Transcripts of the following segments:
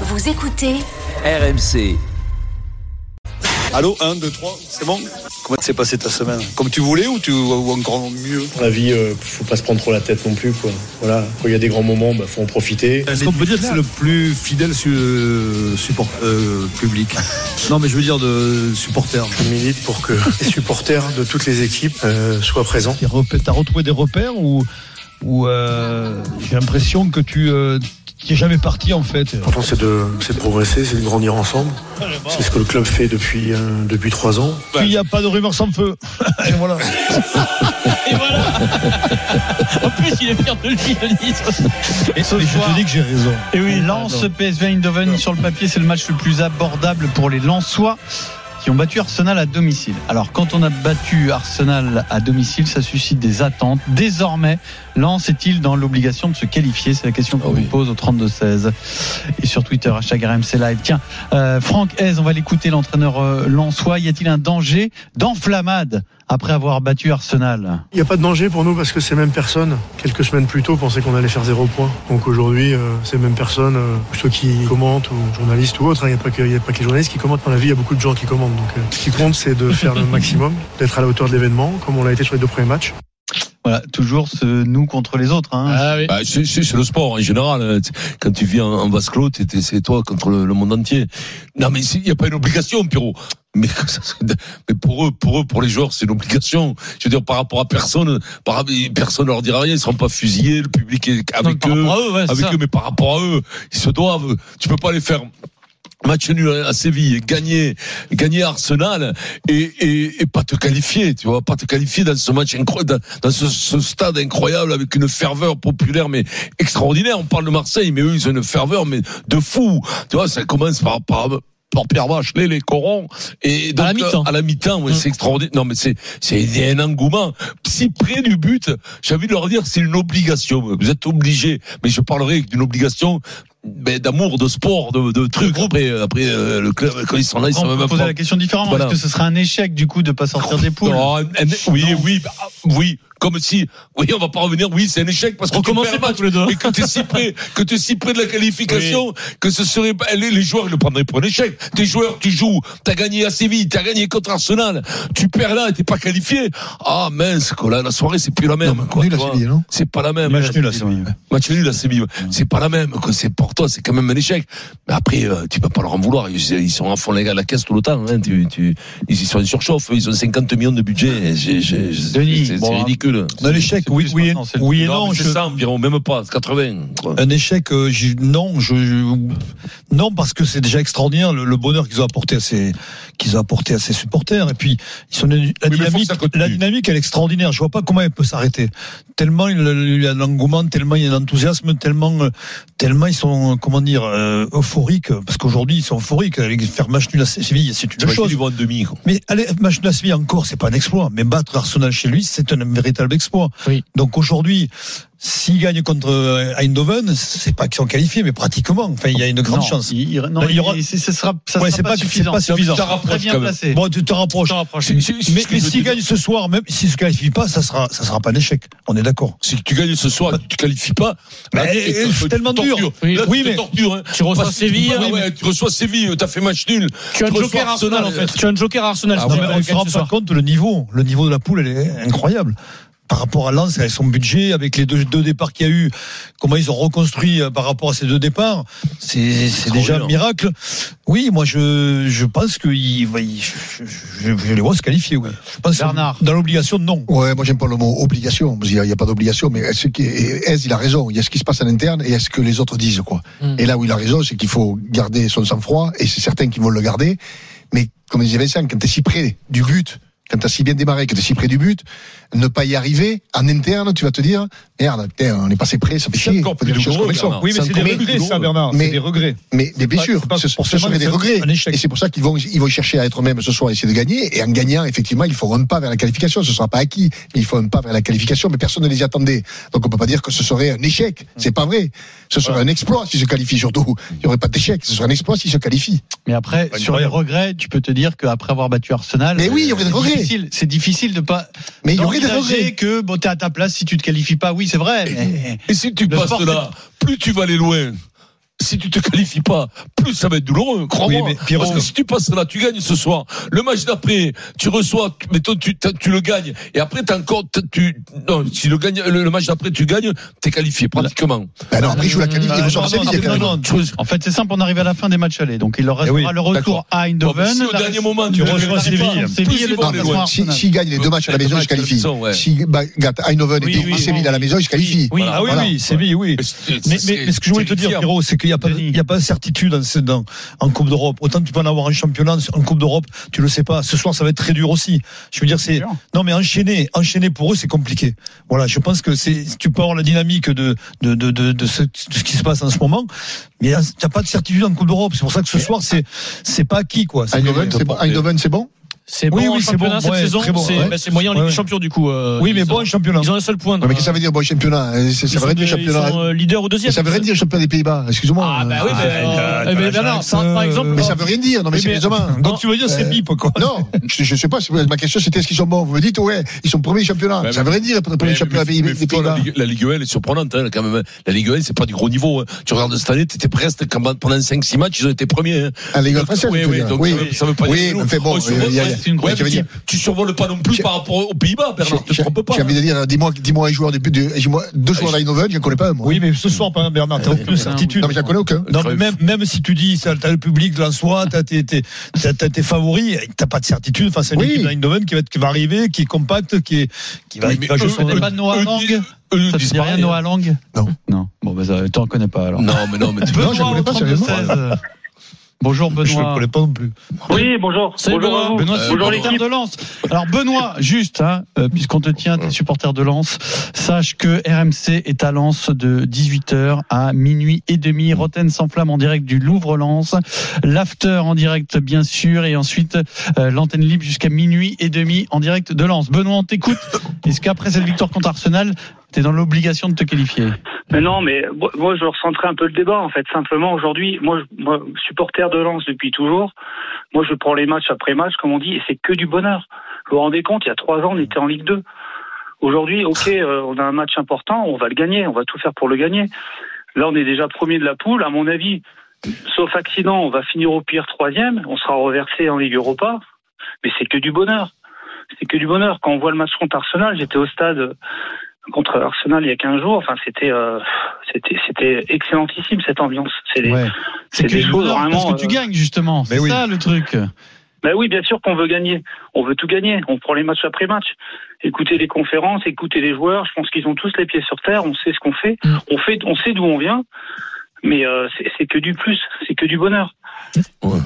Vous écoutez RMC. Allô, 1, 2, 3, c'est bon? Comment s'est passée ta semaine? Comme tu voulais ou, tu, ou encore mieux? La vie, euh, faut pas se prendre trop la tête non plus. Quoi. Voilà. Quand il y a des grands moments, bah, faut en profiter. Est-ce qu'on peut dire que c'est le plus fidèle su- euh, support euh, public? Non, mais je veux dire de supporter. Je milite pour que les supporters de toutes les équipes euh, soient présents. T'as retrouvé des repères ou, ou euh, j'ai l'impression que tu euh, t'es jamais parti en fait. L'important, c'est de, c'est de progresser, c'est de grandir ensemble. C'est ce que le club fait depuis, euh, depuis trois ans. Il n'y a pas de rumeur sans feu. Et voilà. Et voilà En plus, il est fier de lui, Denis. Et ce je soir, te dis que j'ai raison. et oui, Lens PSV Eindhoven sur le papier, c'est le match le plus abordable pour les Lensois qui ont battu Arsenal à domicile. Alors, quand on a battu Arsenal à domicile, ça suscite des attentes. Désormais, Lens est-il dans l'obligation de se qualifier? C'est la question qu'on vous pose au 32-16 et sur Twitter, hashtag RMC Live. Tiens, euh, Franck Hez, on va l'écouter, l'entraîneur euh, lensois. Y a-t-il un danger d'enflammade? Après avoir battu Arsenal Il n'y a pas de danger pour nous parce que ces mêmes personnes, quelques semaines plus tôt, pensaient qu'on allait faire zéro point. Donc aujourd'hui, euh, ces mêmes personnes, euh, ceux qui commentent, ou journalistes ou autres, hein, il n'y a, a pas que les journalistes qui commentent. Dans la vie, il y a beaucoup de gens qui commentent. Donc euh, ce qui compte, c'est de faire le maximum, d'être à la hauteur de l'événement, comme on l'a été sur les deux premiers matchs. Voilà, toujours ce nous contre les autres. Hein. Bah, c'est c'est- c'est le sport en général. hein. Quand tu vis en, en vase clos, c'est toi contre le, le monde entier. Non, mais il n'y a pas une obligation, Pierrot. Mais, mais pour eux, pour eux, pour les joueurs, c'est une obligation. Je veux dire, par rapport à personne, par, personne leur dira rien. Ils seront pas fusillés. Le public est avec par eux, rapport à eux, ouais, c'est avec ça. eux. Mais par rapport à eux, ils se doivent. Tu peux pas les faire match nul à Séville, gagner, gagner Arsenal et, pas te qualifier, tu vois, pas te qualifier dans ce match incroyable, dans, ce, stade incroyable avec une ferveur populaire mais extraordinaire. On parle de Marseille, mais eux ils ont une ferveur mais de fou. Tu vois, ça commence par par Pierre Bachelet, les corons, et donc, À la mi-temps. à la mi-temps, ouais, c'est extraordinaire. Non, mais c'est, c'est un engouement. Si près du but, j'ai envie de leur dire, c'est une obligation. Vous êtes obligés. Mais je parlerai d'une obligation, ben, d'amour, de sport, de, de trucs. Après, après, euh, le club, quand ils sont là, ils sont On peut même poser pas. la question différemment. Voilà. Est-ce que ce serait un échec du coup de pas sortir des poules? Non, oui, oui, bah, oui, comme si, oui, on va pas revenir, oui, c'est un échec parce que Recommencez pas tous les deux. Et que tu es si près, que tu es si près de la qualification, que ce serait, pas- les, les joueurs ils le prendraient pour un échec. Tes joueurs, tu joues, t'as gagné à Séville, t'as gagné contre Arsenal, tu perds là et t'es pas qualifié. Ah, mince, quoi, là, la soirée, c'est plus la même, quoi. C'est pas la même. Match nul à Séville. Match nul à Séville. C'est pas la même, quoi. C'est pour toi, c'est quand même un échec. Mais après, euh, tu peux pas leur en vouloir. Ils, ils sont à fond les gars à la caisse tout le temps. Hein. Tu, tu, ils sont en surchauffe. Ils ont 50 millions de budget. C'est bon, c'est Un échec, oui, plus oui, et, oui et Non, non. mais je- c'est ça environ, même pas, c'est 80. quoi. Un échec, euh, non, je, je- non parce que c'est déjà extraordinaire le, le bonheur qu'ils ont apporté à ces qu'ils ont apporté à ses supporters et puis ils sont la dynamique, la dynamique elle est extraordinaire. Je vois pas comment elle peut s'arrêter. Tellement il y a l'engouement, tellement il y a d'enthousiasme, tellement euh, tellement ils sont comment dire euh, euphoriques parce qu'aujourd'hui ils sont euphoriques. Aller Faire match nul à Séville, c'est une chose. demi. Mais allez, match de la Séville encore, c'est pas un exploit. Mais battre Arsenal chez lui, c'est un véritable exploit. Oui. Donc aujourd'hui, s'ils gagnent contre euh, Eindhoven, c'est pas qu'ils sont qualifiés, mais pratiquement. Enfin, il y a une grande Non, chance. il, non, Ben, il y aura- il- c'est- ce sera, ça Ouais, sera c'est pas, pas- c'est suffisant. pas bien placé. Bon, tu te rapproches. C'est- c'est- c'est Mais, s'ils gagnent ce soir, même s'ils se qualifient pas, ça sera, ça sera pas un échec. On est d'accord. Si tu gagnes ce soir, tu te qualifies pas. Bah, tu- tu- c'est tu tellement dur. Oui. Là, Oui, tu te mais- hein. Tu reçois tu Séville. ouais, tu reçois Séville, t'as fait match nul. Tu as un joker Arsenal en fait. Tu as un joker Arsenal. Ah tu on se rend pas compte le niveau. Le niveau de la poule, elle est incroyable. Par rapport à Lens, avec son budget, avec les deux, deux départs qu'il y a eu, comment ils ont reconstruit euh, par rapport à ces deux départs, c'est c'est déjà un miracle. Oui, moi je, je pense que il, je, je- je les vois se qualifier. Oui. Je pense que Bernard. Dans l'obligation, non. Ouais, moi j'aime pas le mot obligation, parce qu'il n'y a, il y a pas d'obligation, mais est-ce qui est, il a raison, il y a ce qui se passe en interne et est-ce que les autres disent quoi. Mm. Et là où il a raison, c'est qu'il faut garder son sang-froid, et c'est certain qu'ils vont le garder, mais comme disait Vincent, quand tu es si près du but, quand tu as si bien démarré, que tu es si près du but, ne pas y arriver, en interne, tu vas te dire, merde, putain, on est passé près, ça fait C'est chier. encore Faut dire plus douloureux, sont. Oui, mais c'est des regrets, ça, Bernard. Mais- C'est des regrets. Mais, mais bien pas- sûr, c'est pas ce, serait des regrets. un échec. Et c'est pour ça qu'ils vont, ils vont chercher à être eux-mêmes ce soir, essayer de gagner. Et en gagnant, effectivement, ils feront un pas vers la qualification. Ce ne sera pas acquis, mais ils font un pas vers la qualification. Mais personne ne les y attendait. Donc on peut pas dire que ce serait un échec. C'est pas vrai. Ce serait un exploit s'ils se qualifient surtout. Il n'y aurait pas d'échec. Ce serait un exploit s'ils se qualifient. Mais après, sur les regrets, tu peux te dire qu'après avoir battu Arsenal, Mais oui, il y euh, aurait des c'est regrets. Difficile- C'est difficile de pas. Mais il y aurait des regrets. que bon, t'es à ta place si tu te qualifies pas. Oui, c'est vrai. Mais... Et si tu Le passes sport, là, plus tu vas aller loin. si tu te qualifies pas, plus ça va être douloureux. Crois-moi. Oui, mais Parce que si tu passes là, tu gagnes ce soir. Le match d'après, tu reçois, mettons, tu, t'as- tu le gagnes. Et après, t'as encore, t'as- tu, non, si le gagne, le, le match d'après, tu gagnes, t'es qualifié, pratiquement. Ben non, après, joue la qualif, Euh, Tu re- En fait, c'est simple, on arrive à la fin des matchs allés. Donc, il leur restera Eh oui, le retour d'accord. à Eindhoven. mais si au la- dernier moment, tu tu reçois Séville. mais S'il gagne les deux matchs à la maison, il se qualifie. S'il bat- gâte Eindhoven et Séville à la maison, il se qualifie. Oui, Ah oui, Séville, oui. Mais Mais, mais, mais ce que je voulais te dire. Pierrot, c'est qu'il n'y a pas, Denis. il y a pas de certitude dans, dans- en Coupe d'Europe. Autant tu peux en avoir en championnat, en Coupe d'Europe, tu le sais pas. Ce soir, ça va être très dur aussi. Je veux dire, c'est, non, mais enchaîner, enchaîner pour eux, c'est compliqué. Voilà, je pense que c'est, tu peux avoir la dynamique de, de, de, de, de ce, de ce qui se passe en ce moment, mais il n'y a pas de certitude en Coupe d'Europe. C'est pour ça que ce soir, c'est, c'est pas acquis, quoi. C'est- Eindhoven, c'est bon? C'est bon Oui, oui, en championnat cette ouais, saison. très bon, C'est ouais. bah, moyen en Ligue Ouais, des. Champions du coup. euh, Oui, mais bon, en championnat. Ils ont un seul point. Mais qu'est-ce que ça veut dire, bon championnat? Euh, c'est- Ça veut rien dire Ils sont championnat. euh, leader ou deuxième. Mais ça veut rien dire championnat des Pays-Bas, excuse-moi. Ah bah oui, Ah, mais, euh, eh Bernard, par, euh, exemple, Mais ça veut rien dire, non mais Oui, mais- sérieusement. Donc tu veux dire, c'est Euh, pipe, quoi. Non, je, sais pas. Ma question c'était est-ce qu'ils sont bons? Vous me dites ouais, ils sont premiers championnat. Ça veut rien dire pour premier championnat des la, Pays-Bas. Ligue, la Ligue 1, elle est surprenante, hein, quand même. La Ligue 1, c'est pas du gros niveau. hein. Tu regardes cette année, t'étais presque, pendant 5-6 matchs, ils ont été premiers. hein. Ah, les gars Donc, français, oui, oui, oui. ça veut- pas Oui, dire que mais bon, c'est une grosse tu survoles pas non plus par rapport aux Pays-Bas, Bernard. Te J'ai trompe pas. j'ai envie de dire, dis-moi, dis-moi un joueur de, de, dis-moi deux joueurs d'Eindhoven, je ne connais pas un, moi. Oui, mais ce soir, par exemple, Bernard, t'as aucune certitude. Non, mais j'en connais aucun. Non, mais même, même si tu dis, t'as le public, là, soit, t'as tes, tes, tes favoris, t'as pas de certitude face à une équipe d'Eindhoven qui va, être- qui va arriver, qui est compacte, qui est, qui va, qui va jouer son- Tu connais pas Noah Lang Ça te dit rien, Noah Lang Non. Non. Bon, bah, ça, t'en connais pas alors. Non, mais non, mais tu Non, je connais pas, 32 sérieusement. 16. Bonjour Je ne Benoît. connais pas non plus. Oui, bonjour. Salut, bonjour Benoît. Benoît, Euh, bonjour supporter l'équipe. de Lens. Alors Benoît, juste, hein, euh, puisqu'on te tient, t'es supporter de Lens, sache que RMC est à Lens de 18h à minuit et demi. Roten sans flamme en direct du Louvre-Lens. L'after en direct, bien sûr. Et ensuite, euh, l'antenne libre jusqu'à minuit et demi en direct de Lens. Benoît, on t'écoute. Est-ce qu'après cette victoire contre Arsenal, t'es dans l'obligation de te qualifier Mais non, mais moi, je recentrais un peu le débat, en fait. Simplement, aujourd'hui, moi, supporter de Lens depuis toujours, moi, je prends les matchs après match, comme on dit, et c'est que du bonheur. Vous vous rendez compte, il y a trois ans, on était en Ligue 2. Aujourd'hui, ok, euh, on a un match important, on va le gagner, on va tout faire pour le gagner. Là, on est déjà premier de la poule. À mon avis, sauf accident, on va finir au pire troisième, on sera reversé en Ligue Europa, mais c'est que du bonheur. C'est que du bonheur. Quand on voit le match contre Arsenal, j'étais au stade contre Arsenal il y a 15 jours. Enfin, c'était, euh, c'était, c'était excellentissime cette ambiance. C'est des- Ouais. c'est des choses vraiment. Parce que tu euh, gagnes, justement. C'est oui. ça le truc. Ben oui, bien sûr qu'on veut gagner. On veut tout gagner. On prend les matchs après match. Écouter les conférences, écouter les joueurs. Je pense qu'ils ont tous les pieds sur terre. On sait ce qu'on fait. Mm. On fait, on sait d'où on vient. Mais euh, c'est, c'est que du plus. C'est que du bonheur.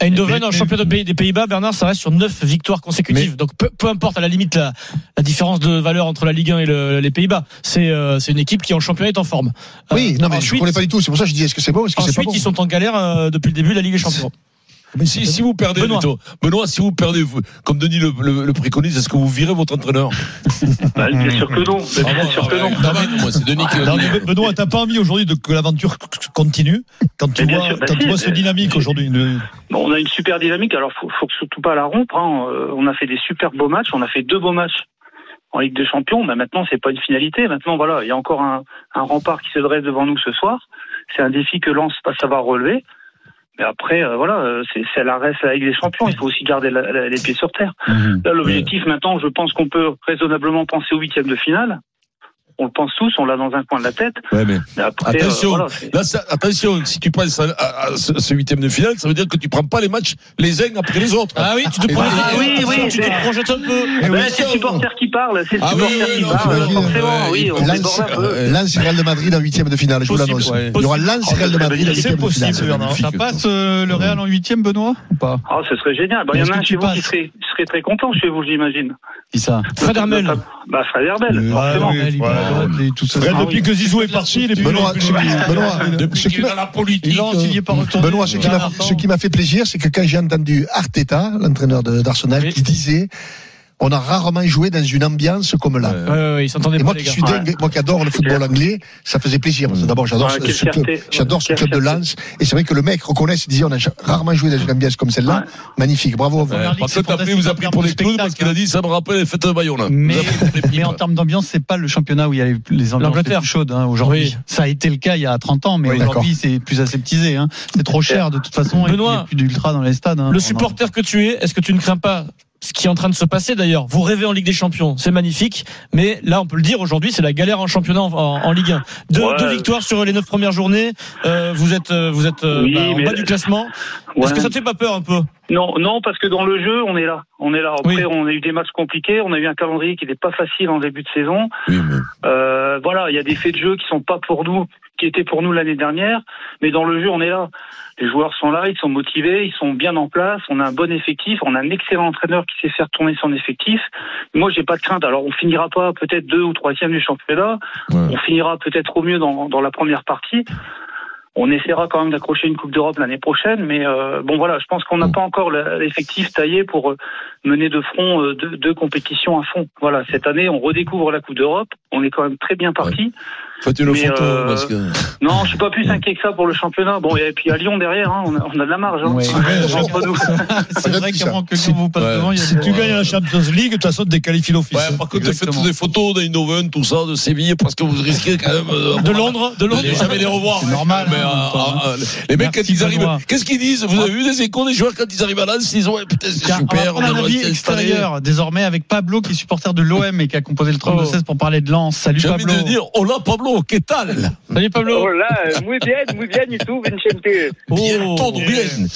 Eindhoven, Mais- en championnat de pays- des Pays-Bas, Bernard, ça reste sur 9 victoires consécutives. Donc peu, peu importe à la limite la, la différence de valeur entre la Ligue 1 et le- les Pays-Bas. C'est euh, c'est une équipe qui en championnat est en forme. Oui, Euh, non, mais je ensuite, connais pas du tout. C'est pour ça que je dis est-ce que c'est bon, est-ce que c'est pas Ensuite, bon ils sont en galère euh, depuis le début de la Ligue des Champions. Mais si, si vous perdez, Benoît. Si vous perdez, vous- comme Denis le, le, le préconise, est-ce que vous virez votre entraîneur? Ben, bien sûr que non. Ben, bien sûr que non. Ah ouais, moi, c'est Denis qui Non, mais Benoît, t'as pas envie aujourd'hui de, que l'aventure continue? Quand tu Mais vois, sûr, bah quand tu si, vois ce mais- dynamique aujourd'hui. le- Bon, on a une super dynamique. Alors, faut, faut surtout pas la rompre. hein. Euh, On a fait des super beaux matchs. On a fait deux beaux matchs en Ligue des Champions. Mais maintenant, c'est pas une finalité. Maintenant, voilà, il y a encore un, un rempart qui se dresse devant nous ce soir. C'est un défi que Lens va savoir relever. Mais après, euh, voilà, euh, c'est c'est la reste la Ligue des Champions. Il faut aussi garder la- la- les pieds sur terre. Là, l'objectif maintenant, je pense qu'on peut raisonnablement penser au huitième de finale. On le pense tous, on l'a dans un coin de la tête. Ouais, mais Mais après, Attention, euh, voilà, c'est- là, ça- attention, si tu passes à, à- à ce, ce huitième de finale, ça veut dire que tu prends pas les matchs les uns après les autres. Ah oui, tu te projettes, Ah oui, oui, tu te c'est- projettes un peu. Ben, c'est le supporter qui parle, c'est le Ah supporter oui, qui non, parle, forcément, oui, on un peu. Euh, Lens Real de Madrid en huitième de finale, je vous Possible, l'annonce. ouais. Il y aura Lens Real de Madrid en C'est huitième de possible, finale. Bernard. Ça passe euh, le Real en huitième, Benoît Ou pas? Ah, ce serait génial. Il y en a un tu chez vous qui passes serait, très content chez vous, j'imagine. Qui ça? Fred Hermel. Bah, Fred Herbel, Euh, forcément. Ah Ah depuis oui. que Zizou est parti, il est plus Benoît, ce qui- m'a- la politique. Benoît, ce qui m'a, fait plaisir, c'est que quand j'ai entendu Arteta, l'entraîneur d'Arsenal, qui disait, on a rarement joué dans une ambiance comme là. Ouais. Ouais, ils Et pas, moi qui suis dingue, moi qui adore le football anglais, ça faisait plaisir. D'abord, j'adore Ouais, ce, club, j'adore ce club de. Lens. Et c'est vrai que le mec reconnaît, il disait, on a rarement joué dans une ambiance comme celle-là. Ouais. Magnifique, bravo contre, après, vous a pris pour de les clous parce qu'il a dit, ça me rappelle les fêtes de Bayonne. Mais, les mais pipes. en termes d'ambiance, c'est pas le championnat où il y a les, les ambiances les L'Angleterre. plus chaudes hein, aujourd'hui. Oui. Ça a été le cas il y a 30 ans, mais Oui, aujourd'hui c'est plus aseptisé. Hein. C'est trop cher de toute façon. et Benoît, il y a plus d'ultra dans les stades. hein. Le en- supporter que tu es, est-ce que tu ne crains pas ce qui est en train de se passer d'ailleurs Vous rêvez en Ligue des Champions, c'est magnifique, mais là on peut le dire aujourd'hui, c'est la galère en championnat en, en- en Ligue 1. Deux, Ouais. deux victoires sur les neuf premières journées, euh, vous êtes, euh, vous êtes euh, Oui, bah, en bas du classement. Ouais. Est-ce que ça te fait pas peur un peu? Non, non, parce que dans le jeu, on est là. On est là. Après, Oui. on a eu des matchs compliqués. On a eu un calendrier qui n'était pas facile en début de saison. Oui, mais- Euh, voilà, il y a des faits de jeu qui sont pas pour nous, qui étaient pour nous l'année dernière. Mais dans le jeu, on est là. Les joueurs sont là, ils sont motivés, ils sont bien en place. On a un bon effectif. On a un excellent entraîneur qui sait faire tourner son effectif. Moi, j'ai pas de crainte. Alors, on finira pas peut-être deux ou troisième du championnat. Ouais. On finira peut-être au mieux dans, dans la première partie. On essaiera quand même d'accrocher une Coupe d'Europe l'année prochaine, mais euh, bon voilà, je pense qu'on n'a pas encore le- l'effectif taillé pour euh, mener de front euh, deux, deux compétitions à fond. Voilà, cette année, on redécouvre la Coupe d'Europe. On est quand même très bien parti. Une Mais, photo euh, parce que. Non, je suis pas plus inquiet que ça pour le championnat. Bon, et puis à Lyon derrière, hein, on, a, on a de la marge. Hein. Ouais. C'est vrai qu'avant que Lyon vous passe Ouais. devant, il y a Si des- tu gagnes la Champions League, de toute façon, t'es qualifié d'office. Ouais, par contre, faites des photos d'Eindhoven, tout ça, de Séville, parce que vous risquez quand même euh, De Londres, de Londres. jamais les revoir. C'est normal, Mais, hein, euh, les mecs, quand ils arrivent, qu'est-ce qu'ils disent? Vous avez vu des échos des joueurs quand ils arrivent à Lens? Ils ont, ouais, putain, c'est super. on prendre un avis extérieur désormais avec Pablo qui est supporter de l'OM et qui a composé le 32-16 pour parler de Lens. Salut Pablo. de dire, hola Pablo, qu'est-ce Salut Pablo. Hola, muy bien, muy bien y tú, Vincente. Bien, todo bien.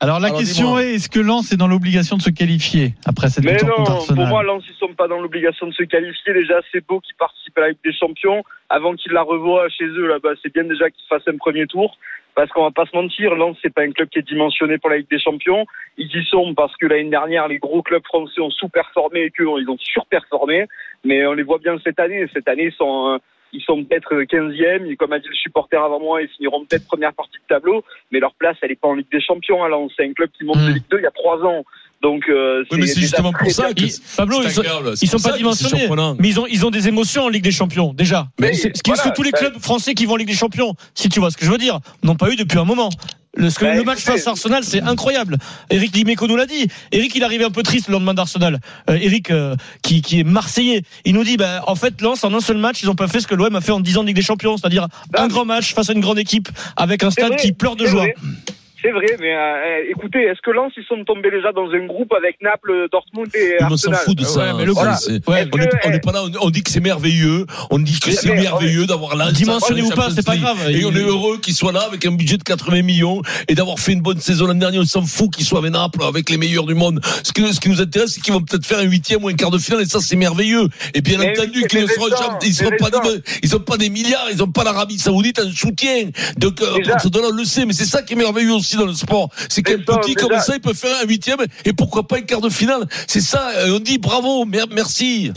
Alors la Alors, question est est-ce que Lens est dans l'obligation de se qualifier après cette Mais victoire non, contre Arsenal pour moi, Lens, ils sont pas dans l'obligation de se qualifier. Déjà, c'est beau qu'ils participent à la Ligue des Champions. Avant qu'ils la revoient chez eux, là-bas, c'est bien déjà qu'ils fassent un premier tour. Parce qu'on va pas se mentir, Lens, c'est pas un club qui est dimensionné pour la Ligue des Champions. Ils y sont parce que l'année dernière, les gros clubs français ont sous-performé et qu'eux, ils ont surperformé. Mais on les voit bien cette année. Cette année, ils sont, euh, ils sont peut-être 15e. Et comme a dit le supporter avant moi, ils finiront peut-être première partie de tableau. Mais leur place, elle est pas en Ligue des Champions. à Lens. c'est un club qui monte Mm. de Ligue 2 il y a trois ans. Donc, euh, Oui, mais c'est justement pour ça que. Ils- Pablo, ils sont, ils sont pas dimensionnés, mais ils ont, ils ont des émotions en Ligue des Champions déjà. Mais Mais c'est ce que, ce que voilà, tous les clubs français qui vont en Ligue des Champions, si tu vois ce que je veux dire, n'ont pas eu depuis un moment. Le, ce que- Bah, le match face à Arsenal, c'est incroyable. Eric Dimeco nous l'a dit. Eric, il arrivait un peu triste le lendemain d'Arsenal. Euh, Eric, euh, qui, qui est marseillais, il nous dit, bah, en fait, Lens, en un seul match, ils ont pas fait ce que l'OM a fait en 10 ans de Ligue des Champions, c'est-à-dire un mais- grand match face à une grande équipe avec un stade vrai, qui pleure de joie. vrai. C'est vrai, mais euh, écoutez, est-ce que Lens, ils sont tombés déjà dans un groupe avec Naples, Dortmund et Mais on s'en Arsenal fout de ça. Ouais, mais le Voilà. groupe- C'est- ouais, Est-ce On n'est que- on n'est pas là, on- on dit que c'est merveilleux, on dit que c'est merveilleux d'avoir là. Dimensionné ou pas, c'est pas grave. Et Il- on est heureux qu'il soit là avec un budget de 80 millions et d'avoir fait une bonne saison l'année dernière. On s'en fout qu'il soit avec Naples, avec les meilleurs du monde. Ce qui, ce qui nous intéresse, c'est qu'ils vont peut-être faire un huitième ou un quart de finale et ça, c'est merveilleux. Et bien Mais entendu oui, qu'ils ne seront ils seront pas, des- ils ont pas des milliards, ils ont pas l'Arabie Saoudite en soutien. Donc, euh, on le sait. Mais c'est ça qui est merveilleux aussi dans le sport. C'est qu'un petit comme ça, il peut faire un huitième et pourquoi pas un quart de finale. C'est ça, euh, on dit bravo, mer- merci.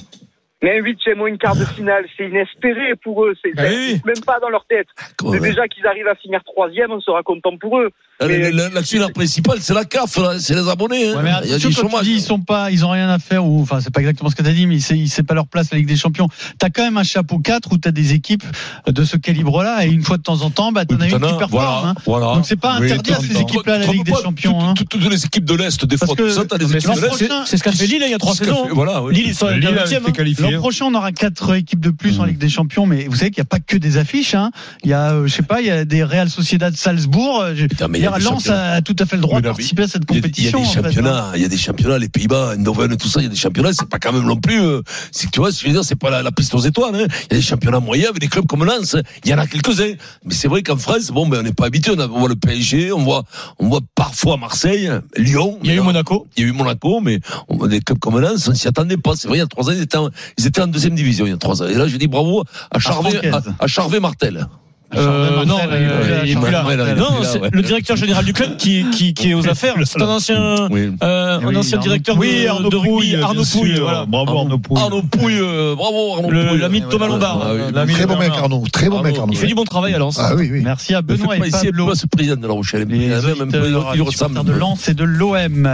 Mais un huitième ou une quart de finale, c'est inespéré pour eux. C'est Bah oui. même pas dans leur tête. Mais déjà qu'ils arrivent à finir troisième, on sera content pour eux. Euh, L'actionnaire principal, c'est la CAF, là, c'est les abonnés. hein. Ouais, mais Il y a du quand tu chômage. dis ils sont pas, ils ont rien à faire ou enfin c'est pas exactement ce que tu as dit, mais c'est c'est pas leur place la Ligue des Champions. T'as quand même un chapeau 4 où t'as des équipes de ce calibre-là et une fois de temps en temps, bah t'en as une qui performe. voilà, hein. voilà. Donc c'est pas Oui, interdit à ces équipes-là la Ligue des Champions. toutes- hein. toutes- les équipes de l'Est, des fois, que tout ça, t'as des équipes l'an de l'Est. prochain, c'est ce qu'a fait Lille il y a trois saisons. fait- Voilà, oui. Lille, ils sont hein. qualifié. L'an prochain, on aura quatre équipes de plus en Ligue des Champions, mais vous savez qu'il n'y a pas que des affiches. Hein. Il y a, euh, je sais pas, il y a des Real Sociedad Salzbourg. Y a Lens tout à fait le droit de participer à cette compétition. Il y a des hein. championnats, il y a des championnats, les Pays-Bas, Eindhoven, tout ça, il y a des championnats, c'est pas quand même non plus, euh, c'est que tu vois, je veux dire, c'est pas la, piste aux étoiles, hein. Il y a des championnats moyens avec des clubs comme Lens, il y en a quelques-uns. Mais c'est vrai qu'en France, bon, ben, on n'est pas habitué, on, voit le PSG, on voit, on voit parfois Marseille, Lyon. Il y a eu Monaco. Il y a eu Monaco, mais on voit des clubs comme Lens, on s'y attendait pas. C'est vrai, il y a trois ans, ils étaient, en, deuxième division, il y a trois ans. Et là, je dis bravo à Charvet, à Charvet Martel. Euh, non, il- est plus là, est Non, c'est le directeur général du club qui, qui, qui est aux affaires. C'est un ancien, Oui. euh, un ancien directeur Oui, Arnaud de rugby, Arnaud Pouille. sûr. Voilà. Bravo Arnaud Pouille. Arnaud Pouille, euh, bravo Arnaud Le- Pouille. l'ami de Thomas Lombard. Ah oui. L'ami Très bon mec. Arnaud. Très bon mec, Arnaud. Il fait du bon travail à Lens. Ah oui, oui. Merci à Benoît et Pablo. pas ce président de la Rochelle. Il ressemble. de Lens et de l'OM.